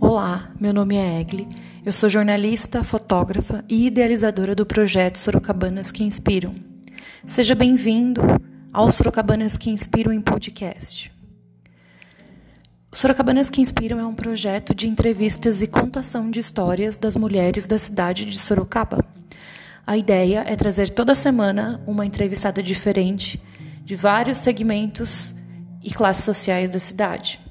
Olá, meu nome é Egli, eu sou jornalista, fotógrafa e idealizadora do projeto Sorocabanas que Inspiram. Seja bem-vindo ao Sorocabanas que Inspiram em podcast. O Sorocabanas que Inspiram é um projeto de entrevistas e contação de histórias das mulheres da cidade de Sorocaba. A ideia é trazer toda semana uma entrevistada diferente de vários segmentos e classes sociais da cidade.